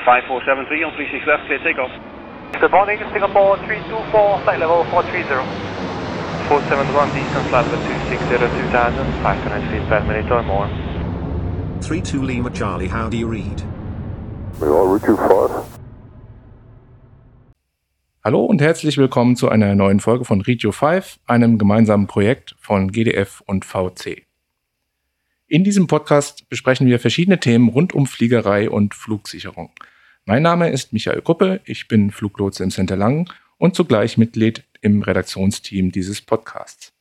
5473 on 36 left, clear takeoff. Good morning, Singapore 324, flight level 430. 471 distance level 260 2000, 500 feet per minute or more. 32 Lima Charlie, how do you read? We are route 25. Hallo und herzlich willkommen zu einer neuen Folge von Regio 5, einem gemeinsamen Projekt von GDF und VC. In diesem Podcast besprechen wir verschiedene Themen rund um Fliegerei und Flugsicherung. Mein Name ist Michael Kuppe, ich bin Fluglotse im Center Langen und zugleich Mitglied im Redaktionsteam dieses Podcasts.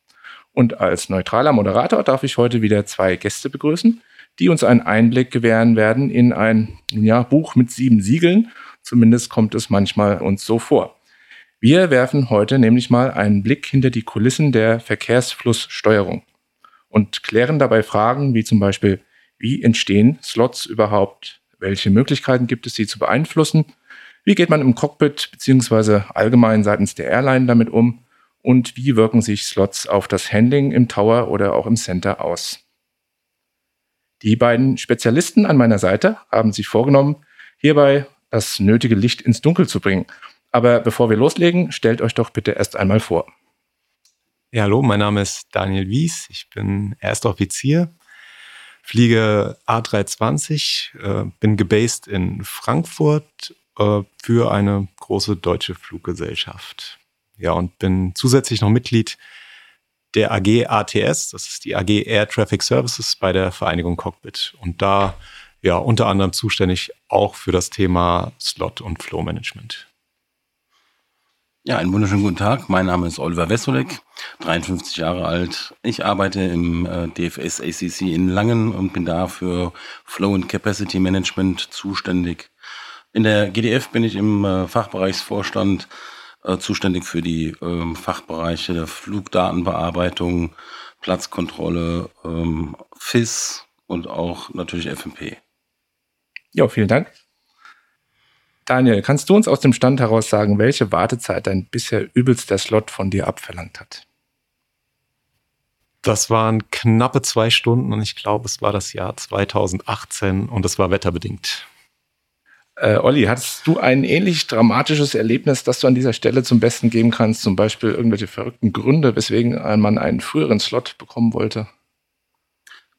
Und als neutraler Moderator darf ich heute wieder zwei Gäste begrüßen, die uns einen Einblick gewähren werden in ein ja, Buch mit sieben Siegeln. Zumindest kommt es manchmal uns so vor. Wir werfen heute nämlich mal einen Blick hinter die Kulissen der Verkehrsflusssteuerung und klären dabei Fragen wie zum Beispiel, wie entstehen Slots überhaupt? Welche Möglichkeiten gibt es, sie zu beeinflussen? Wie geht man im Cockpit beziehungsweise allgemein seitens der Airline damit um? Und wie wirken sich Slots auf das Handling im Tower oder auch im Center aus? Die beiden Spezialisten an meiner Seite haben sich vorgenommen, hierbei das nötige Licht ins Dunkel zu bringen. Aber bevor wir loslegen, stellt euch doch bitte erst einmal vor. Ja, hallo, mein Name ist Daniel Wies. Ich bin erster Offizier, fliege A320, äh, bin gebased in Frankfurt äh, für eine große deutsche Fluggesellschaft. Ja, und bin zusätzlich noch Mitglied der AG ATS, das ist die AG Air Traffic Services bei der Vereinigung Cockpit. Und da ja unter anderem zuständig auch für das Thema Slot und Flow Management. Ja, einen wunderschönen guten Tag. Mein Name ist Oliver Wessolek, 53 Jahre alt. Ich arbeite im äh, DFS ACC in Langen und bin da für Flow and Capacity Management zuständig. In der GDF bin ich im äh, Fachbereichsvorstand äh, zuständig für die ähm, Fachbereiche der Flugdatenbearbeitung, Platzkontrolle, ähm, FIS und auch natürlich FMP. Ja, vielen Dank. Daniel, kannst du uns aus dem Stand heraus sagen, welche Wartezeit dein bisher übelster Slot von dir abverlangt hat? Das waren knappe zwei Stunden und ich glaube, es war das Jahr 2018 und es war wetterbedingt. Äh, Olli, hattest du ein ähnlich dramatisches Erlebnis, das du an dieser Stelle zum Besten geben kannst? Zum Beispiel irgendwelche verrückten Gründe, weswegen man einen früheren Slot bekommen wollte?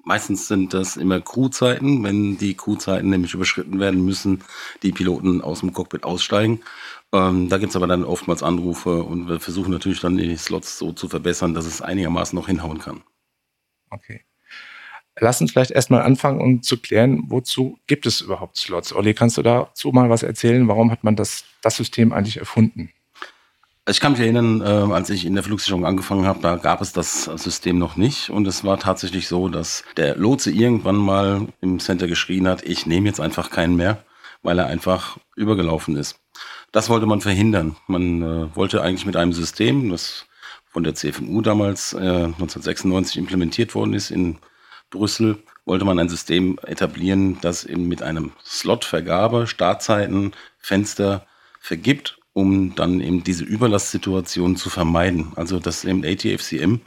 Meistens sind das immer Crewzeiten. Wenn die Crewzeiten nämlich überschritten werden, müssen die Piloten aus dem Cockpit aussteigen. Ähm, da es aber dann oftmals Anrufe und wir versuchen natürlich dann die Slots so zu verbessern, dass es einigermaßen noch hinhauen kann. Okay. Lass uns vielleicht erstmal anfangen, um zu klären, wozu gibt es überhaupt Slots? Olli, kannst du dazu mal was erzählen? Warum hat man das, das System eigentlich erfunden? Ich kann mich erinnern, äh, als ich in der Flugsicherung angefangen habe, da gab es das System noch nicht. Und es war tatsächlich so, dass der Lotse irgendwann mal im Center geschrien hat, ich nehme jetzt einfach keinen mehr, weil er einfach übergelaufen ist. Das wollte man verhindern. Man äh, wollte eigentlich mit einem System, das von der CFMU damals äh, 1996 implementiert worden ist in Brüssel, wollte man ein System etablieren, das eben mit einem Slotvergabe, Startzeiten, Fenster vergibt um dann eben diese Überlastsituation zu vermeiden. Also dass eben ATFCM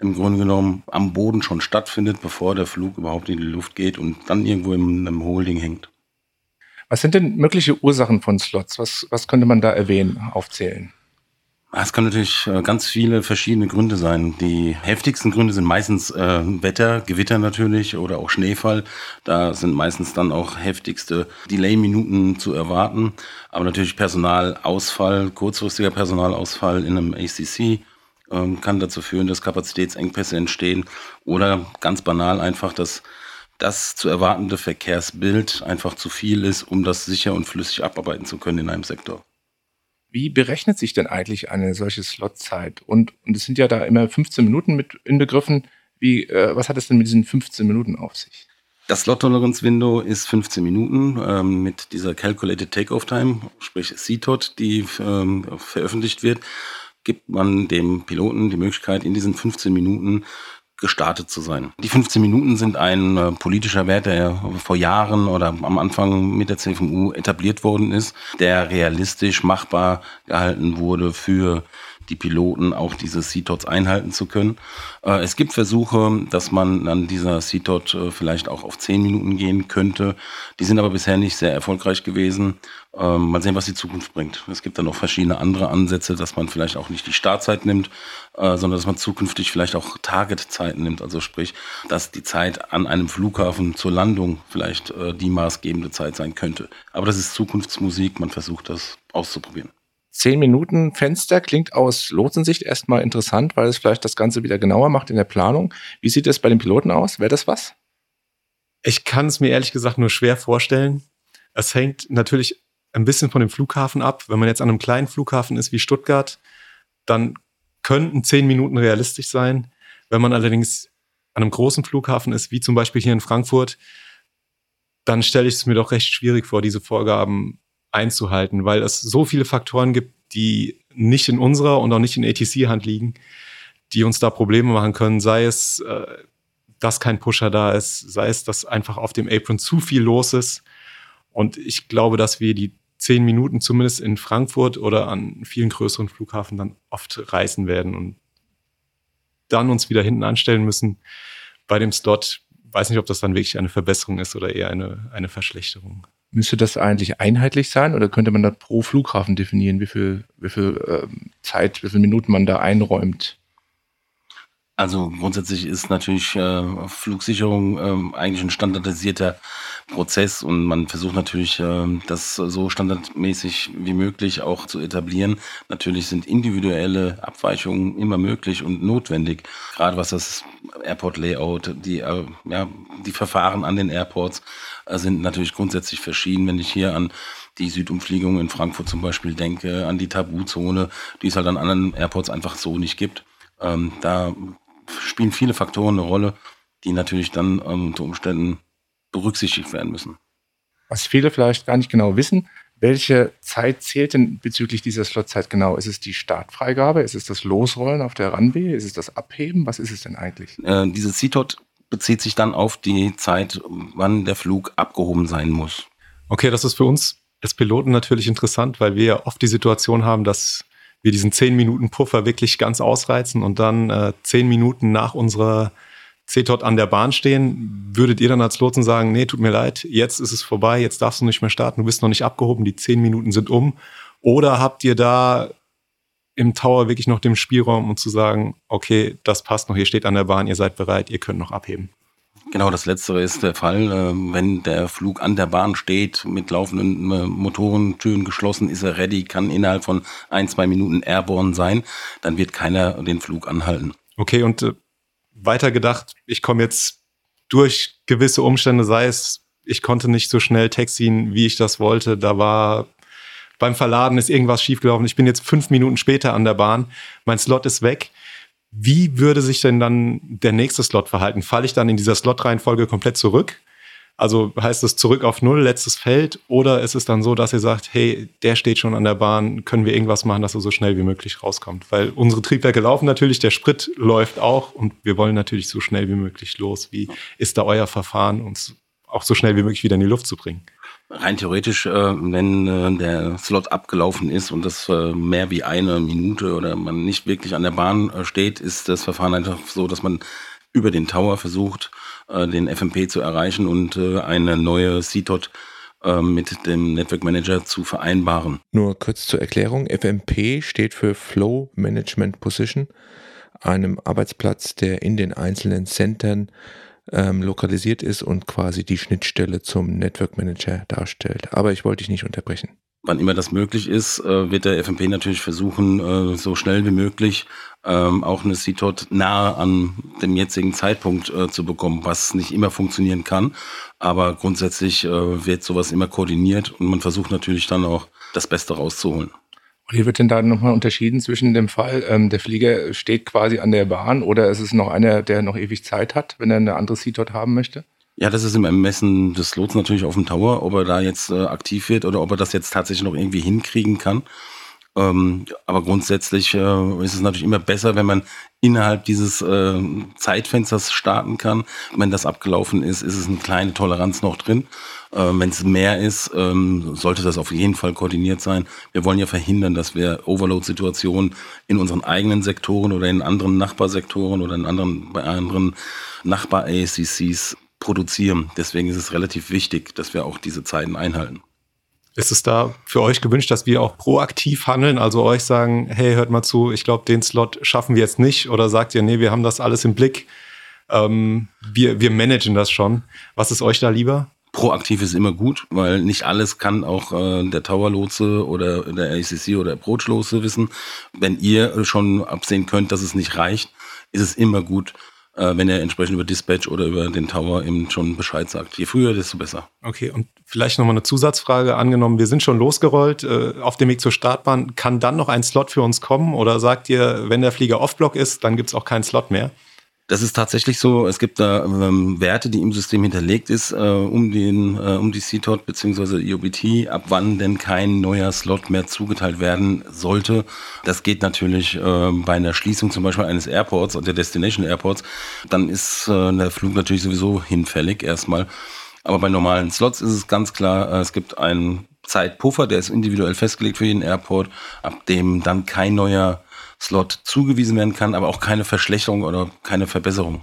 im Grunde genommen am Boden schon stattfindet, bevor der Flug überhaupt in die Luft geht und dann irgendwo in einem Holding hängt. Was sind denn mögliche Ursachen von Slots? Was, was könnte man da erwähnen, aufzählen? Es kann natürlich äh, ganz viele verschiedene Gründe sein. Die heftigsten Gründe sind meistens äh, Wetter, Gewitter natürlich oder auch Schneefall. Da sind meistens dann auch heftigste Delay-Minuten zu erwarten. Aber natürlich Personalausfall, kurzfristiger Personalausfall in einem ACC ähm, kann dazu führen, dass Kapazitätsengpässe entstehen. Oder ganz banal einfach, dass das zu erwartende Verkehrsbild einfach zu viel ist, um das sicher und flüssig abarbeiten zu können in einem Sektor. Wie berechnet sich denn eigentlich eine solche Slotzeit? Und, und es sind ja da immer 15 Minuten mit inbegriffen. Wie, äh, was hat es denn mit diesen 15 Minuten auf sich? Das Slot-Tolerance-Window ist 15 Minuten ähm, mit dieser Calculated Takeoff Time, sprich CTOT, die ähm, veröffentlicht wird, gibt man dem Piloten die Möglichkeit, in diesen 15 Minuten gestartet zu sein. Die 15 Minuten sind ein äh, politischer Wert, der vor Jahren oder am Anfang mit der CFMU etabliert worden ist, der realistisch machbar gehalten wurde für die Piloten auch diese CTOTs einhalten zu können. Äh, es gibt Versuche, dass man an dieser CTOT äh, vielleicht auch auf 10 Minuten gehen könnte. Die sind aber bisher nicht sehr erfolgreich gewesen. Ähm, mal sehen, was die Zukunft bringt. Es gibt dann noch verschiedene andere Ansätze, dass man vielleicht auch nicht die Startzeit nimmt, äh, sondern dass man zukünftig vielleicht auch Targetzeiten nimmt. Also sprich, dass die Zeit an einem Flughafen zur Landung vielleicht äh, die maßgebende Zeit sein könnte. Aber das ist Zukunftsmusik. Man versucht das auszuprobieren. Zehn Minuten Fenster klingt aus Lotsensicht erstmal interessant, weil es vielleicht das Ganze wieder genauer macht in der Planung. Wie sieht es bei den Piloten aus? Wäre das was? Ich kann es mir ehrlich gesagt nur schwer vorstellen. Es hängt natürlich ein bisschen von dem Flughafen ab. Wenn man jetzt an einem kleinen Flughafen ist wie Stuttgart, dann könnten zehn Minuten realistisch sein. Wenn man allerdings an einem großen Flughafen ist, wie zum Beispiel hier in Frankfurt, dann stelle ich es mir doch recht schwierig vor, diese Vorgaben einzuhalten, weil es so viele Faktoren gibt, die nicht in unserer und auch nicht in ATC-Hand liegen, die uns da Probleme machen können, sei es, äh, dass kein Pusher da ist, sei es, dass einfach auf dem Apron zu viel los ist. Und ich glaube, dass wir die zehn Minuten zumindest in Frankfurt oder an vielen größeren Flughafen dann oft reißen werden und dann uns wieder hinten anstellen müssen bei dem Slot. Weiß nicht, ob das dann wirklich eine Verbesserung ist oder eher eine, eine Verschlechterung. Müsste das eigentlich einheitlich sein oder könnte man da pro Flughafen definieren, wie viel, wie viel ähm, Zeit, wie viele Minuten man da einräumt? Also grundsätzlich ist natürlich äh, Flugsicherung äh, eigentlich ein standardisierter Prozess und man versucht natürlich, äh, das so standardmäßig wie möglich auch zu etablieren. Natürlich sind individuelle Abweichungen immer möglich und notwendig, gerade was das Airport-Layout, die, äh, ja, die Verfahren an den Airports äh, sind natürlich grundsätzlich verschieden. Wenn ich hier an die Südumfliegung in Frankfurt zum Beispiel denke, an die Tabuzone, die es halt an anderen Airports einfach so nicht gibt. Ähm, da spielen viele Faktoren eine Rolle, die natürlich dann ähm, unter Umständen berücksichtigt werden müssen. Was viele vielleicht gar nicht genau wissen, welche Zeit zählt denn bezüglich dieser Slotzeit genau? Ist es die Startfreigabe? Ist es das Losrollen auf der Runway? Ist es das Abheben? Was ist es denn eigentlich? Äh, diese CTOT bezieht sich dann auf die Zeit, wann der Flug abgehoben sein muss. Okay, das ist für uns als Piloten natürlich interessant, weil wir ja oft die Situation haben, dass wir diesen 10 Minuten Puffer wirklich ganz ausreizen und dann äh, 10 Minuten nach unserer CTOT an der Bahn stehen, würdet ihr dann als Lotsen sagen, nee, tut mir leid, jetzt ist es vorbei, jetzt darfst du nicht mehr starten, du bist noch nicht abgehoben, die 10 Minuten sind um? Oder habt ihr da im Tower wirklich noch den Spielraum, um zu sagen, okay, das passt noch, ihr steht an der Bahn, ihr seid bereit, ihr könnt noch abheben? Genau, das Letztere ist der Fall. Ähm, wenn der Flug an der Bahn steht, mit laufenden äh, Motorentüren geschlossen, ist er ready, kann innerhalb von ein, zwei Minuten airborne sein, dann wird keiner den Flug anhalten. Okay, und äh, weiter gedacht, ich komme jetzt durch gewisse Umstände, sei es, ich konnte nicht so schnell taxien, wie ich das wollte, da war beim Verladen ist irgendwas schiefgelaufen, ich bin jetzt fünf Minuten später an der Bahn, mein Slot ist weg wie würde sich denn dann der nächste Slot verhalten? Falle ich dann in dieser Slot-Reihenfolge komplett zurück? Also heißt es zurück auf Null, letztes Feld? Oder ist es dann so, dass ihr sagt, hey, der steht schon an der Bahn, können wir irgendwas machen, dass er so schnell wie möglich rauskommt? Weil unsere Triebwerke laufen natürlich, der Sprit läuft auch und wir wollen natürlich so schnell wie möglich los. Wie ist da euer Verfahren, uns auch so schnell wie möglich wieder in die Luft zu bringen? Rein theoretisch, äh, wenn äh, der Slot abgelaufen ist und das äh, mehr wie eine Minute oder man nicht wirklich an der Bahn steht, ist das Verfahren einfach so, dass man über den Tower versucht, den FMP zu erreichen und eine neue CTOT mit dem Network Manager zu vereinbaren. Nur kurz zur Erklärung. FMP steht für Flow Management Position, einem Arbeitsplatz, der in den einzelnen Centern ähm, lokalisiert ist und quasi die Schnittstelle zum Network Manager darstellt. Aber ich wollte dich nicht unterbrechen. Wann immer das möglich ist, äh, wird der FMP natürlich versuchen, äh, so schnell wie möglich ähm, auch eine CTOT nahe an dem jetzigen Zeitpunkt äh, zu bekommen, was nicht immer funktionieren kann. Aber grundsätzlich wird sowas immer koordiniert und man versucht natürlich dann auch das Beste rauszuholen. Wie wird denn da nochmal unterschieden zwischen dem Fall, ähm, der Flieger steht quasi an der Bahn oder ist es noch einer, der noch ewig Zeit hat, wenn er eine andere Seat dort haben möchte? Ja, das ist im Ermessen des Lots natürlich auf dem Tower, ob er da jetzt äh, aktiv wird oder ob er das jetzt tatsächlich noch irgendwie hinkriegen kann. Ähm, aber grundsätzlich äh, ist es natürlich immer besser, wenn man innerhalb dieses äh, Zeitfensters starten kann. Wenn das abgelaufen ist, ist es eine kleine Toleranz noch drin. Äh, wenn es mehr ist, ähm, sollte das auf jeden Fall koordiniert sein. Wir wollen ja verhindern, dass wir Overload-Situationen in unseren eigenen Sektoren oder in anderen Nachbarsektoren oder in anderen, bei anderen Nachbar-ACCs produzieren. Deswegen ist es relativ wichtig, dass wir auch diese Zeiten einhalten. Ist es da für euch gewünscht, dass wir auch proaktiv handeln, also euch sagen, hey, hört mal zu, ich glaube, den Slot schaffen wir jetzt nicht oder sagt ihr, nee, wir haben das alles im Blick, ähm, wir, wir managen das schon. Was ist euch da lieber? Proaktiv ist immer gut, weil nicht alles kann auch äh, der Tower-Lotse oder der ACC oder Approach-Lotse wissen. Wenn ihr schon absehen könnt, dass es nicht reicht, ist es immer gut, äh, wenn er entsprechend über Dispatch oder über den Tower eben schon Bescheid sagt. Je früher, desto besser. Okay, und vielleicht nochmal eine Zusatzfrage. Angenommen, wir sind schon losgerollt äh, auf dem Weg zur Startbahn. Kann dann noch ein Slot für uns kommen? Oder sagt ihr, wenn der Flieger off-block ist, dann gibt es auch keinen Slot mehr? Das ist tatsächlich so. Es gibt da ähm, Werte, die im System hinterlegt ist, äh, um den, äh, um die CTOT bzw. IOBT, ab wann denn kein neuer Slot mehr zugeteilt werden sollte. Das geht natürlich äh, bei einer Schließung zum Beispiel eines Airports oder der Destination Airports. Dann ist äh, der Flug natürlich sowieso hinfällig erstmal. Aber bei normalen Slots ist es ganz klar, äh, es gibt einen Zeitpuffer, der ist individuell festgelegt für jeden Airport, ab dem dann kein neuer Slot zugewiesen werden kann, aber auch keine Verschlechterung oder keine Verbesserung.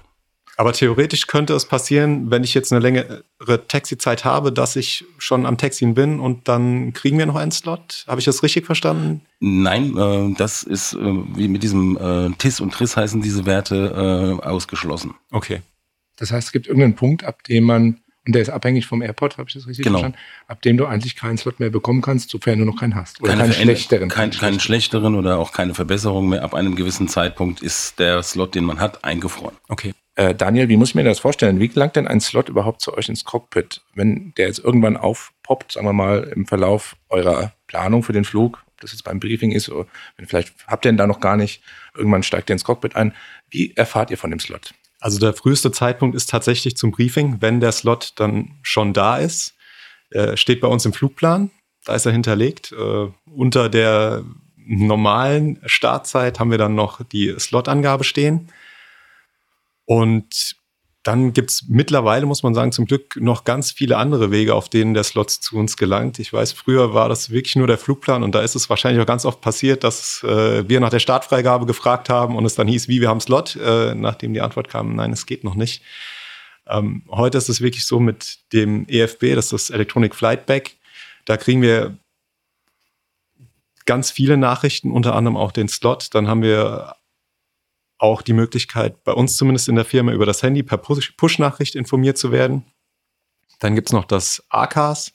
Aber theoretisch könnte es passieren, wenn ich jetzt eine längere Taxizeit habe, dass ich schon am Taxien bin und dann kriegen wir noch einen Slot. Habe ich das richtig verstanden? Nein, äh, das ist äh, wie mit diesem äh, TIS und TRIS heißen diese Werte äh, ausgeschlossen. Okay. Das heißt, es gibt irgendeinen Punkt, ab dem man und der ist abhängig vom Airport, habe ich das richtig Genau. verstanden? Ab dem du eigentlich keinen Slot mehr bekommen kannst, sofern du noch keinen hast. Oder Keine keinen schlechteren. Kein, keinen schlechteren oder auch keine Verbesserung mehr. Ab einem gewissen Zeitpunkt ist der Slot, den man hat, eingefroren. Okay. Äh, Daniel, wie muss ich mir das vorstellen? Wie gelangt denn ein Slot überhaupt zu euch ins Cockpit? Wenn der jetzt irgendwann aufpoppt, sagen wir mal, im Verlauf eurer Planung für den Flug, ob das jetzt beim Briefing ist, oder vielleicht habt ihr ihn da noch gar nicht, irgendwann steigt ihr ins Cockpit ein. Wie erfahrt ihr von dem Slot? Also der früheste Zeitpunkt ist tatsächlich zum Briefing, wenn der Slot dann schon da ist. Äh, steht bei uns im Flugplan, da ist er hinterlegt. Äh, unter der normalen Startzeit haben wir dann noch die Slotangabe stehen. Und dann gibt's mittlerweile, muss man sagen, zum Glück noch ganz viele andere Wege, auf denen der Slot zu uns gelangt. Ich weiß, früher war das wirklich nur der Flugplan und da ist es wahrscheinlich auch ganz oft passiert, dass äh, wir nach der Startfreigabe gefragt haben und es dann hieß, wie, wir haben Slot, äh, nachdem die Antwort kam, nein, es geht noch nicht. Ähm, heute ist es wirklich so mit dem EFB, das ist das Electronic Flight Bag, da kriegen wir ganz viele Nachrichten, unter anderem auch den Slot. Dann haben wir auch die Möglichkeit, bei uns zumindest in der Firma über das Handy per Push- Push-Nachricht informiert zu werden. Dann gibt's noch das ACAS.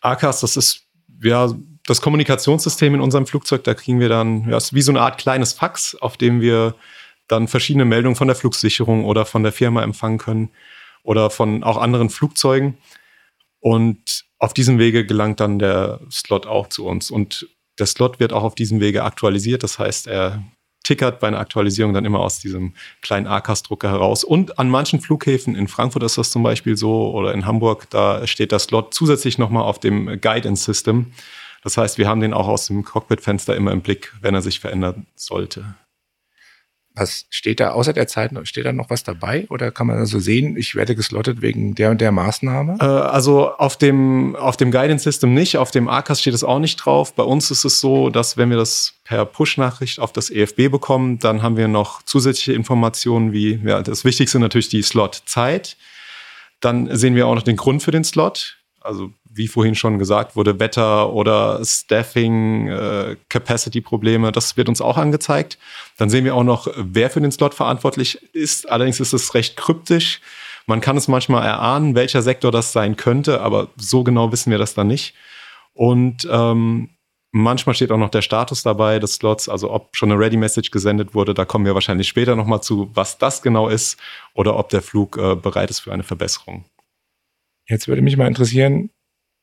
ACAS, das ist ja das Kommunikationssystem in unserem Flugzeug. Da kriegen wir dann, ja, ist wie so eine Art kleines Fax, auf dem wir dann verschiedene Meldungen von der Flugsicherung oder von der Firma empfangen können oder von auch anderen Flugzeugen. Und auf diesem Wege gelangt dann der Slot auch zu uns. Und der Slot wird auch auf diesem Wege aktualisiert. Das heißt, er tickert bei einer Aktualisierung dann immer aus diesem kleinen ACAS-Drucker heraus. Und an manchen Flughäfen, in Frankfurt ist das zum Beispiel so, oder in Hamburg, da steht der Slot zusätzlich nochmal auf dem Guidance System. Das heißt, wir haben den auch aus dem Cockpitfenster immer im Blick, wenn er sich verändern sollte. Was steht da außer der Zeit, steht da noch was dabei? Oder kann man also sehen, ich werde geslottet wegen der und der Maßnahme? Äh, also auf dem, auf dem Guidance System nicht, auf dem ACAS steht es auch nicht drauf. Bei uns ist es so, dass wenn wir das per Push-Nachricht auf das EFB bekommen, dann haben wir noch zusätzliche Informationen wie, ja, das Wichtigste natürlich die Slot-Zeit. Dann sehen wir auch noch den Grund für den Slot. Also wie vorhin schon gesagt wurde, Wetter oder Staffing, äh, Capacity-Probleme, das wird uns auch angezeigt. Dann sehen wir auch noch, wer für den Slot verantwortlich ist. Allerdings ist es recht kryptisch. Man kann es manchmal erahnen, welcher Sektor das sein könnte, aber so genau wissen wir das dann nicht. Und ähm, manchmal steht auch noch der Status dabei des Slots, also ob schon eine Ready-Message gesendet wurde. Da kommen wir wahrscheinlich später nochmal zu, was das genau ist oder ob der Flug äh, bereit ist für eine Verbesserung. Jetzt würde mich mal interessieren,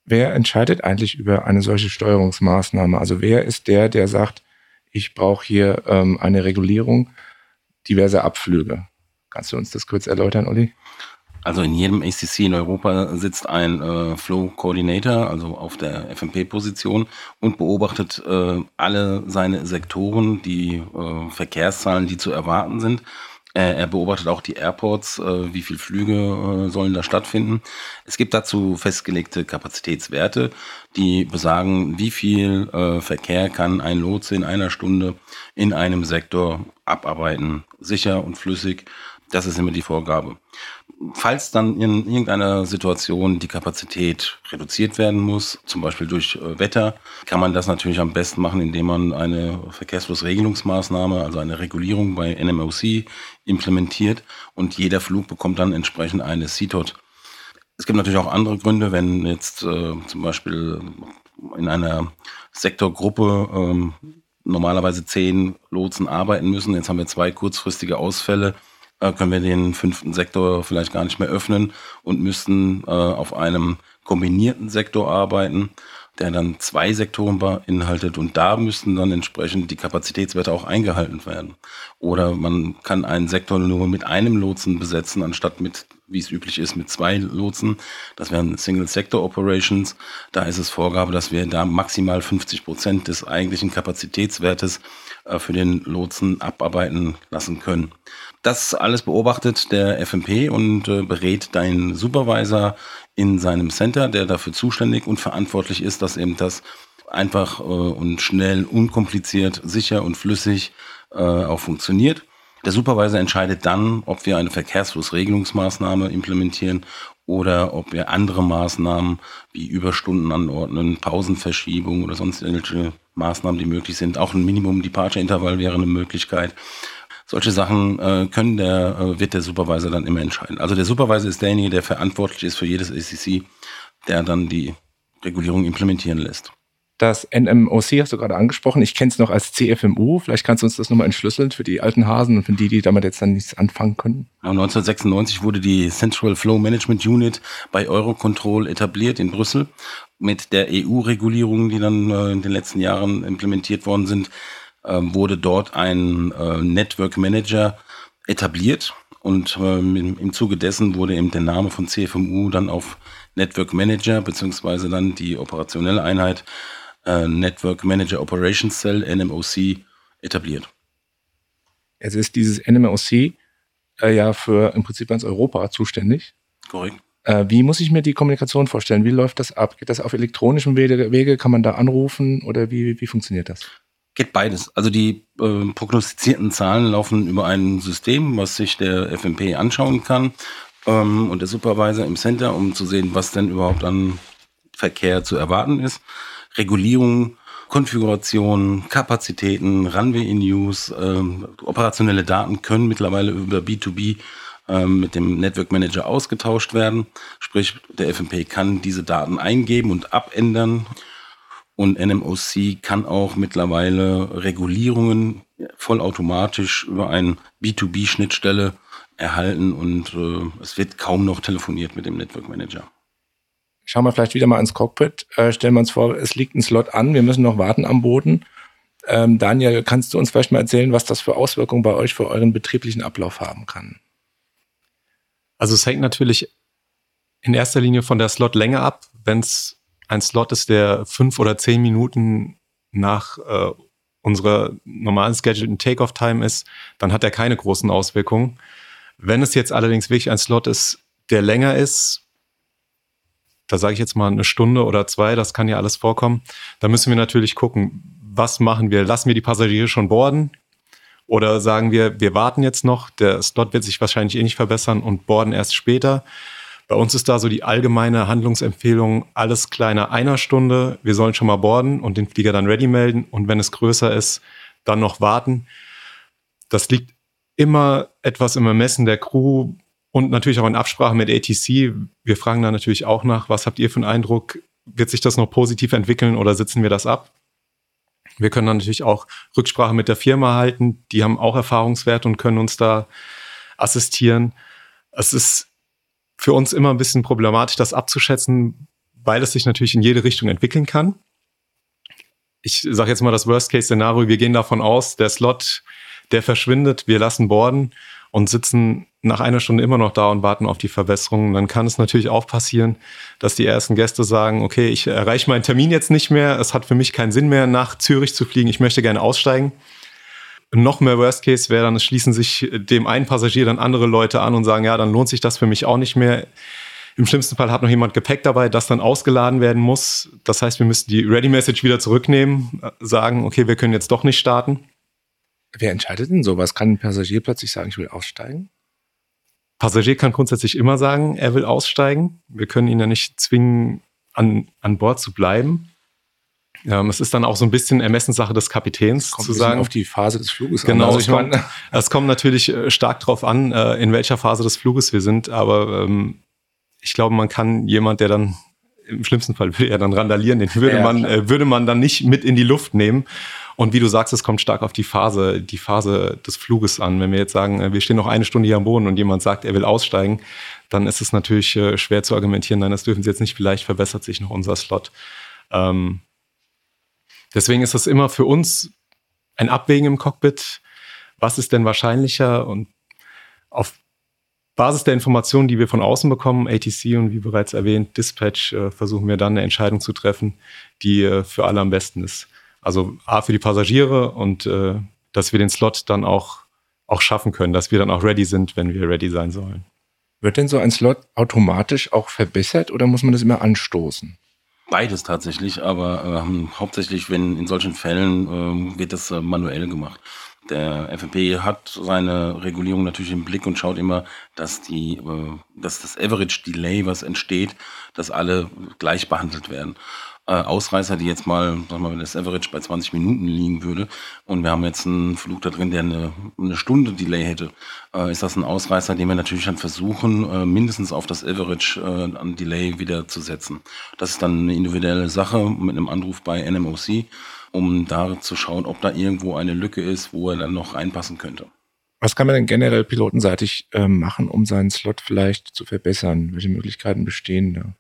wer entscheidet eigentlich über eine solche Steuerungsmaßnahme? Also wer ist der, der sagt, ich brauche hier ähm, eine Regulierung diverser Abflüge? Kannst du uns das kurz erläutern, Olli? Also in jedem ACC in Europa sitzt ein äh, Flow Coordinator, also auf der FMP-Position und beobachtet äh, alle seine Sektoren, die äh, Verkehrszahlen, die zu erwarten sind. Äh, er beobachtet auch die Airports, äh, wie viele Flüge äh, sollen da stattfinden. Es gibt dazu festgelegte Kapazitätswerte, die besagen, wie viel Verkehr kann ein Lotse in einer Stunde in einem Sektor abarbeiten, sicher und flüssig. Das ist immer die Vorgabe. Falls dann in irgendeiner Situation die Kapazität reduziert werden muss, zum Beispiel durch äh, Wetter, kann man das natürlich am besten machen, indem man eine Verkehrsflussregelungsmaßnahme, also eine Regulierung bei NMOC implementiert und jeder Flug bekommt dann entsprechend eine CTOT. Es gibt natürlich auch andere Gründe, wenn jetzt äh, zum Beispiel in einer Sektorgruppe ähm, normalerweise zehn Lotsen arbeiten müssen. Jetzt haben wir zwei kurzfristige Ausfälle äh, können wir den fünften Sektor vielleicht gar nicht mehr öffnen und müssten äh, auf einem kombinierten Sektor arbeiten, der dann zwei Sektoren beinhaltet und da müssten dann entsprechend die Kapazitätswerte auch eingehalten werden. Oder man kann einen Sektor nur mit einem Lotsen besetzen, anstatt mit, wie es üblich ist, mit zwei Lotsen. Das wären Single Sector Operations. Da ist es Vorgabe, dass wir da maximal 50 Prozent des eigentlichen Kapazitätswertes für den Lotsen abarbeiten lassen können. Das alles beobachtet der FMP und äh, berät deinen Supervisor in seinem Center, der dafür zuständig und verantwortlich ist, dass eben das einfach äh, und schnell, unkompliziert, sicher und flüssig äh, auch funktioniert. Der Supervisor entscheidet dann, ob wir eine Verkehrsflussregelungsmaßnahme implementieren oder ob wir andere Maßnahmen wie Überstunden anordnen, Pausenverschiebung oder sonst irgendwelche Maßnahmen, die möglich sind. Auch ein Minimum-Departure-Intervall wäre eine Möglichkeit. Solche Sachen äh, können der, äh, wird der Supervisor dann immer entscheiden. Also der Supervisor ist derjenige, der verantwortlich ist für jedes ACC, der dann die Regulierung implementieren lässt. Das NMOC hast du gerade angesprochen. Ich kenne es noch als CFMU. Vielleicht kannst du uns das nochmal entschlüsseln für die alten Hasen und für die, die damit jetzt dann nichts anfangen können. 1996 wurde die Central Flow Management Unit bei Eurocontrol etabliert in Brüssel. Mit der EU-Regulierung, die dann äh, in den letzten Jahren implementiert worden sind, ähm, wurde dort ein äh, Network Manager etabliert und ähm, im, im Zuge dessen wurde eben der Name von CFMU dann auf Network Manager beziehungsweise dann die operationelle Einheit äh, Network Manager Operations Cell NMOC etabliert. Jetzt ist dieses NMOC äh, ja für im Prinzip ganz Europa zuständig. Korrekt. Äh, wie muss ich mir die Kommunikation vorstellen? Wie läuft das ab? Geht das auf elektronischem Wege? Wege? Kann man da anrufen oder wie, wie funktioniert das? Geht beides. Also die äh, prognostizierten Zahlen laufen über ein System, was sich der FMP anschauen kann ähm, und der Supervisor im Center, um zu sehen, was denn überhaupt an Verkehr zu erwarten ist. Regulierung, Konfiguration, Kapazitäten, Runway-in-Use, ähm, operationelle Daten können mittlerweile über B2B ähm, mit dem Network Manager ausgetauscht werden. Sprich, der FMP kann diese Daten eingeben und abändern und NMOC kann auch mittlerweile Regulierungen vollautomatisch über eine B2B-Schnittstelle erhalten und äh, es wird kaum noch telefoniert mit dem Network Manager. Schauen wir vielleicht wieder mal ins Cockpit. Äh, stellen wir uns vor, es liegt ein Slot an, wir müssen noch warten am Boden. Ähm, Daniel, kannst du uns vielleicht mal erzählen, was das für Auswirkungen bei euch für euren betrieblichen Ablauf haben kann? Also es hängt natürlich in erster Linie von der Slotlänge ab. Wenn es ein Slot ist, der fünf oder zehn Minuten nach äh, unserer normalen schedulten Takeoff-Time ist, dann hat er keine großen Auswirkungen. Wenn es jetzt allerdings wirklich ein Slot ist, der länger ist, da sage ich jetzt mal eine Stunde oder zwei, das kann ja alles vorkommen, da müssen wir natürlich gucken, was machen wir? Lassen wir die Passagiere schon boarden? Oder sagen wir, wir warten jetzt noch, der Slot wird sich wahrscheinlich eh nicht verbessern und boarden erst später. Bei uns ist da so die allgemeine Handlungsempfehlung, alles kleiner einer Stunde. Wir sollen schon mal boarden und den Flieger dann ready melden. Und wenn es größer ist, dann noch warten. Das liegt immer etwas im Ermessen der Crew und natürlich auch in Absprache mit ATC. Wir fragen da natürlich auch nach, was habt ihr für einen Eindruck? Wird sich das noch positiv entwickeln oder sitzen wir das ab? Wir können dann natürlich auch Rücksprache mit der Firma halten. Die haben auch Erfahrungswert und können uns da assistieren. Es ist für uns immer ein bisschen problematisch, das abzuschätzen, weil es sich natürlich in jede Richtung entwickeln kann. Ich sage jetzt mal das Worst-Case-Szenario, wir gehen davon aus, der Slot, der verschwindet, wir lassen boarden und sitzen nach einer Stunde immer noch da und warten auf die Verbesserungen, dann kann es natürlich auch passieren, dass die ersten Gäste sagen, okay, ich erreiche meinen Termin jetzt nicht mehr, es hat für mich keinen Sinn mehr, nach Zürich zu fliegen, ich möchte gerne aussteigen. Noch mehr Worst Case wäre dann, es schließen sich dem einen Passagier dann andere Leute an und sagen, ja, dann lohnt sich das für mich auch nicht mehr. Im schlimmsten Fall hat noch jemand Gepäck dabei, das dann ausgeladen werden muss. Das heißt, wir müssen die Ready Message wieder zurücknehmen, sagen, okay, wir können jetzt doch nicht starten. Wer entscheidet denn sowas? Kann ein Passagier plötzlich sagen, ich will aussteigen? Passagier kann grundsätzlich immer sagen, er will aussteigen. Wir können ihn ja nicht zwingen, an, an Bord zu bleiben. Ähm, es ist dann auch so ein bisschen Ermessenssache des Kapitäns Kommt zu sagen. auf die Phase des Fluges Genau, an. Also meine, Es kommt natürlich äh, stark drauf an, äh, in welcher Phase des Fluges wir sind, aber ähm, ich glaube, man kann jemand, der dann im schlimmsten Fall würde er dann randalieren, den würde Ja, man klar. äh, würde man dann nicht mit in die Luft nehmen. Und wie du sagst, es kommt stark auf die Phase, die Phase des Fluges an. Wenn wir jetzt sagen, äh, wir stehen noch eine Stunde hier am Boden und jemand sagt, er will aussteigen, dann ist es natürlich äh, schwer zu argumentieren, nein, das dürfen sie jetzt nicht, vielleicht verbessert sich noch unser Slot. Ähm, deswegen ist es immer für uns ein Abwägen im Cockpit. Was ist denn wahrscheinlicher? Und auf Basis der Informationen, die wir von außen bekommen, ATC und wie bereits erwähnt, Dispatch, äh, versuchen wir dann eine Entscheidung zu treffen, die für alle am besten ist. Also A für die Passagiere und äh, dass wir den Slot dann auch, auch schaffen können, dass wir dann auch ready sind, wenn wir ready sein sollen. wird denn so ein Slot automatisch auch verbessert oder muss man das immer anstoßen? Beides tatsächlich, aber ähm, hauptsächlich, wenn in solchen Fällen ähm, wird das äh, manuell gemacht. Der FMP hat seine Regulierung natürlich im Blick und schaut immer, dass die, äh, dass das Average Delay, was entsteht, dass alle gleich behandelt werden. Äh, Ausreißer, die jetzt mal, sag mal, wenn das Average bei 20 Minuten liegen würde und wir haben jetzt einen Flug da drin, der eine, eine Stunde Delay hätte, äh, ist das ein Ausreißer, den wir natürlich dann versuchen, äh, mindestens auf das Average äh, an Delay wieder zu setzen. Das ist dann eine individuelle Sache mit einem Anruf bei NMOC, um da zu schauen, ob da irgendwo eine Lücke ist, wo er dann noch reinpassen könnte. Was kann man denn generell pilotenseitig ähm, machen, um seinen Slot vielleicht zu verbessern? Welche Möglichkeiten bestehen da?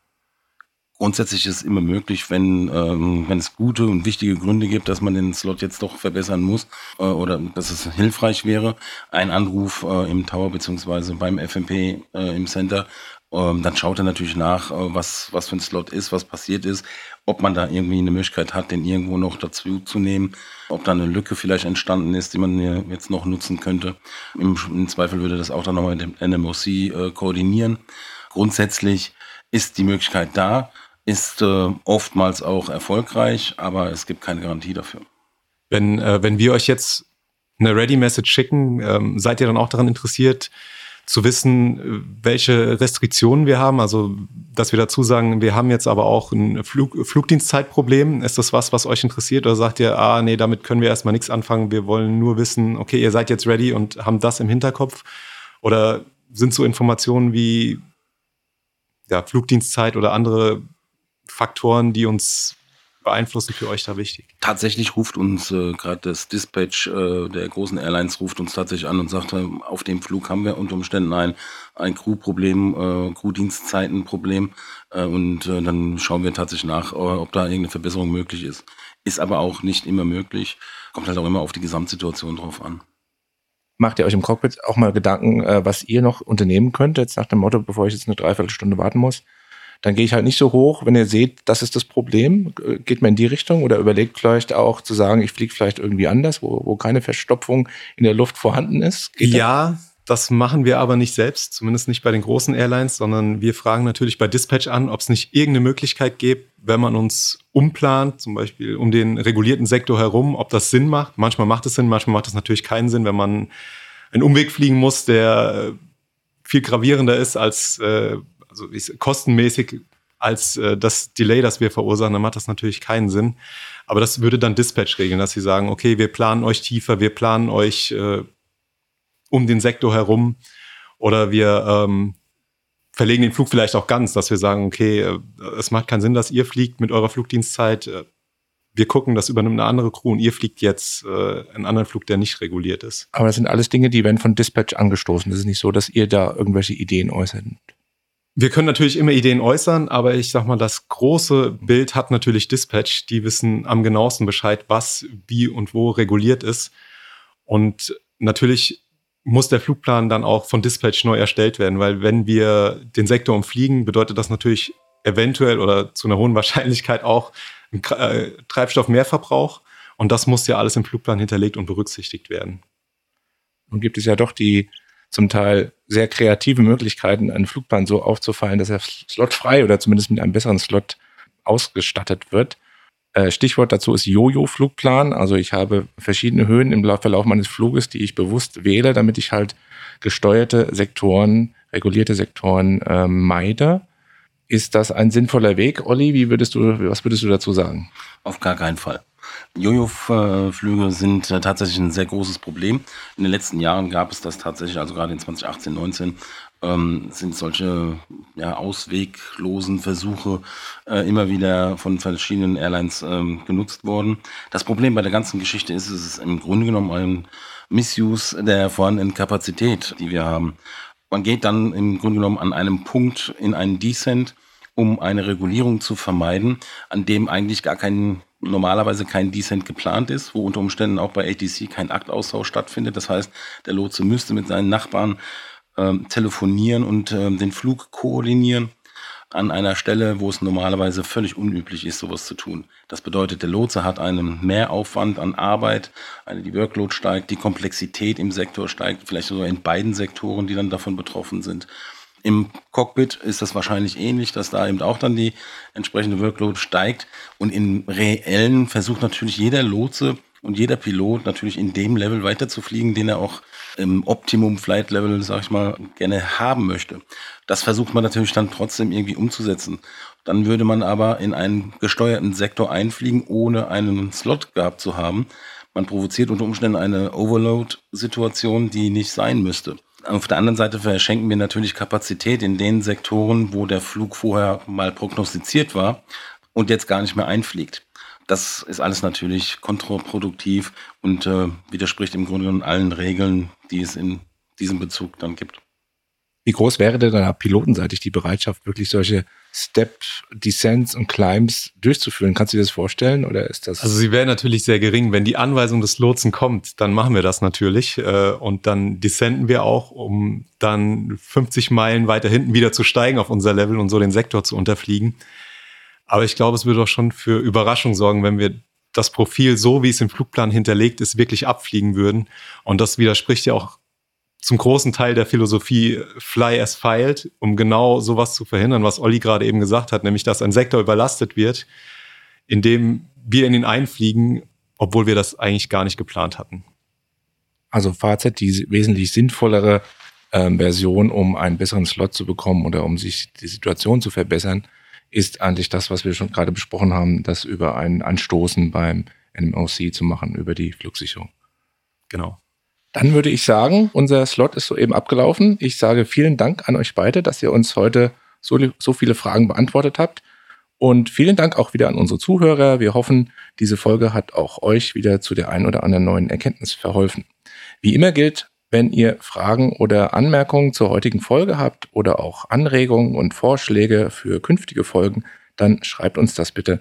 Grundsätzlich ist es immer möglich, wenn, ähm, wenn es gute und wichtige Gründe gibt, dass man den Slot jetzt doch verbessern muss äh, oder dass es hilfreich wäre, ein Anruf äh, im Tower beziehungsweise beim FMP äh, im Center, ähm, dann schaut er natürlich nach, äh, was, was für ein Slot ist, was passiert ist, ob man da irgendwie eine Möglichkeit hat, den irgendwo noch dazu zu nehmen, ob da eine Lücke vielleicht entstanden ist, die man jetzt noch nutzen könnte. Im, im Zweifel würde das auch dann nochmal mit dem NMOC äh, koordinieren. Grundsätzlich ist die Möglichkeit da, ist äh, oftmals auch erfolgreich, aber es gibt keine Garantie dafür. Wenn, äh, wenn wir euch jetzt eine Ready-Message schicken, ähm, seid ihr dann auch daran interessiert, zu wissen, welche Restriktionen wir haben? Also, dass wir dazu sagen, wir haben jetzt aber auch ein Flug, Flugdienstzeitproblem. Ist das was, was euch interessiert? Oder sagt ihr, ah, nee, damit können wir erstmal nichts anfangen. Wir wollen nur wissen, okay, ihr seid jetzt ready und haben das im Hinterkopf? Oder sind so Informationen wie ja, Flugdienstzeit oder andere Faktoren, die uns beeinflussen, für euch da wichtig? Tatsächlich ruft uns äh, gerade das Dispatch äh, der großen Airlines ruft uns tatsächlich an und sagt, äh, auf dem Flug haben wir unter Umständen ein, ein Crew-Problem, äh, Crew-Dienstzeiten-Problem äh, und äh, dann schauen wir tatsächlich nach, äh, ob da irgendeine Verbesserung möglich ist. Ist aber auch nicht immer möglich. Kommt halt auch immer auf die Gesamtsituation drauf an. Macht ihr euch im Cockpit auch mal Gedanken, äh, was ihr noch unternehmen könnt, jetzt nach dem Motto, bevor ich jetzt eine Dreiviertelstunde warten muss? Dann gehe ich halt nicht so hoch, wenn ihr seht, das ist das Problem. Geht man in die Richtung oder überlegt vielleicht auch zu sagen, ich fliege vielleicht irgendwie anders, wo, wo keine Verstopfung in der Luft vorhanden ist? Geht das? Ja, das machen wir aber nicht selbst, zumindest nicht bei den großen Airlines, sondern wir fragen natürlich bei Dispatch an, ob es nicht irgendeine Möglichkeit gibt, wenn man uns umplant, zum Beispiel um den regulierten Sektor herum, ob das Sinn macht. Manchmal macht es Sinn, manchmal macht es natürlich keinen Sinn, wenn man einen Umweg fliegen muss, der äh, viel gravierender ist als äh, also ist kostenmäßig als äh, das Delay, das wir verursachen, dann macht das natürlich keinen Sinn. Aber das würde dann Dispatch regeln, dass sie sagen, okay, wir planen euch tiefer, wir planen euch äh, um den Sektor herum oder wir ähm, verlegen den Flug vielleicht auch ganz, dass wir sagen, okay, äh, es macht keinen Sinn, dass ihr fliegt mit eurer Flugdienstzeit. Äh, wir gucken, das übernimmt eine andere Crew und ihr fliegt jetzt äh, einen anderen Flug, der nicht reguliert ist. Aber das sind alles Dinge, die werden von Dispatch angestoßen. Das ist nicht so, dass ihr da irgendwelche Ideen äußert. Wir können natürlich immer Ideen äußern, aber ich sag mal, das große Bild hat natürlich Dispatch. Die wissen am genauesten Bescheid, was, wie und wo reguliert ist. Und natürlich muss der Flugplan dann auch von Dispatch neu erstellt werden, weil wenn wir den Sektor umfliegen, bedeutet das natürlich eventuell oder zu einer hohen Wahrscheinlichkeit auch ein äh, Treibstoffmehrverbrauch. Und das muss ja alles im Flugplan hinterlegt und berücksichtigt werden. Nun gibt es ja doch die zum Teil sehr kreative Möglichkeiten, einen Flugplan so aufzufallen, dass er slotfrei oder zumindest mit einem besseren Slot ausgestattet wird. Äh, Stichwort dazu ist Jojo-Flugplan. Also ich habe verschiedene Höhen im Verlauf meines Fluges, die ich bewusst wähle, damit ich halt gesteuerte Sektoren, regulierte Sektoren äh, meide. Ist das ein sinnvoller Weg, Olli? Wie würdest du, was würdest du dazu sagen? Auf gar keinen Fall. Jojo-Flüge sind äh, tatsächlich ein sehr großes Problem. In den letzten Jahren gab es das tatsächlich, also gerade in 2018, 19, ähm, sind solche ja, ausweglosen Versuche äh, immer wieder von verschiedenen Airlines ähm, genutzt worden. Das Problem bei der ganzen Geschichte ist, es ist im Grunde genommen ein Missuse der vorhandenen Kapazität, die wir haben. Man geht dann im Grunde genommen an einem Punkt in einen Descent, um eine Regulierung zu vermeiden, an dem eigentlich gar kein normalerweise kein Descent geplant ist, wo unter Umständen auch bei ATC kein Aktaustausch stattfindet. Das heißt, der Lotse müsste mit seinen Nachbarn ähm, telefonieren und ähm, den Flug koordinieren an einer Stelle, wo es normalerweise völlig unüblich ist, sowas zu tun. Das bedeutet, der Lotse hat einen Mehraufwand an Arbeit, eine, die Workload steigt, die Komplexität im Sektor steigt, vielleicht sogar in beiden Sektoren, die dann davon betroffen sind. Im Cockpit ist das wahrscheinlich ähnlich, dass da eben auch dann die entsprechende Workload steigt. Und im reellen versucht natürlich jeder Lotse und jeder Pilot natürlich in dem Level weiterzufliegen, den er auch im Optimum Flight Level, sag ich mal, gerne haben möchte. Das versucht man natürlich dann trotzdem irgendwie umzusetzen. Dann würde man aber in einen gesteuerten Sektor einfliegen, ohne einen Slot gehabt zu haben. Man provoziert unter Umständen eine Overload-Situation, die nicht sein müsste. Auf der anderen Seite verschenken wir natürlich Kapazität in den Sektoren, wo der Flug vorher mal prognostiziert war und jetzt gar nicht mehr einfliegt. Das ist alles natürlich kontraproduktiv und äh, widerspricht im Grunde allen Regeln, die es in diesem Bezug dann gibt. Wie groß wäre denn da pilotenseitig die Bereitschaft, wirklich solche Step Descents und Climbs durchzuführen? Kannst du dir das vorstellen oder ist das? Also sie wäre natürlich sehr gering. Wenn die Anweisung des Lotsen kommt, dann machen wir das natürlich äh, und dann descenden wir auch, um dann 50 Meilen weiter hinten wieder zu steigen auf unser Level und so den Sektor zu unterfliegen. Aber ich glaube, es würde doch schon für Überraschung sorgen, wenn wir das Profil so, wie es im Flugplan hinterlegt ist, wirklich abfliegen würden. Und das widerspricht ja auch zum großen Teil der Philosophie Fly as Filed, um genau sowas zu verhindern, was Olli gerade eben gesagt hat, nämlich dass ein Sektor überlastet wird, indem wir in ihn einfliegen, obwohl wir das eigentlich gar nicht geplant hatten. Also Fazit, die wesentlich sinnvollere ähm, Version, um einen besseren Slot zu bekommen oder um sich die Situation zu verbessern, ist eigentlich das, was wir schon gerade besprochen haben, das über ein Anstoßen beim NMOC zu machen, über die Flugsicherung. Genau. Dann würde ich sagen, unser Slot ist soeben abgelaufen. Ich sage vielen Dank an euch beide, dass ihr uns heute so, so viele Fragen beantwortet habt. Und vielen Dank auch wieder an unsere Zuhörer. Wir hoffen, diese Folge hat auch euch wieder zu der einen oder anderen neuen Erkenntnis verholfen. Wie immer gilt, wenn ihr Fragen oder Anmerkungen zur heutigen Folge habt oder auch Anregungen und Vorschläge für künftige Folgen, dann schreibt uns das bitte.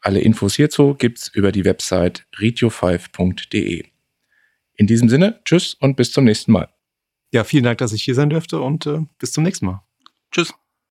Alle Infos hierzu gibt's über die Website radio5.de. In diesem Sinne, tschüss und bis zum nächsten Mal. Ja, vielen Dank, dass ich hier sein dürfte und äh, bis zum nächsten Mal. Tschüss.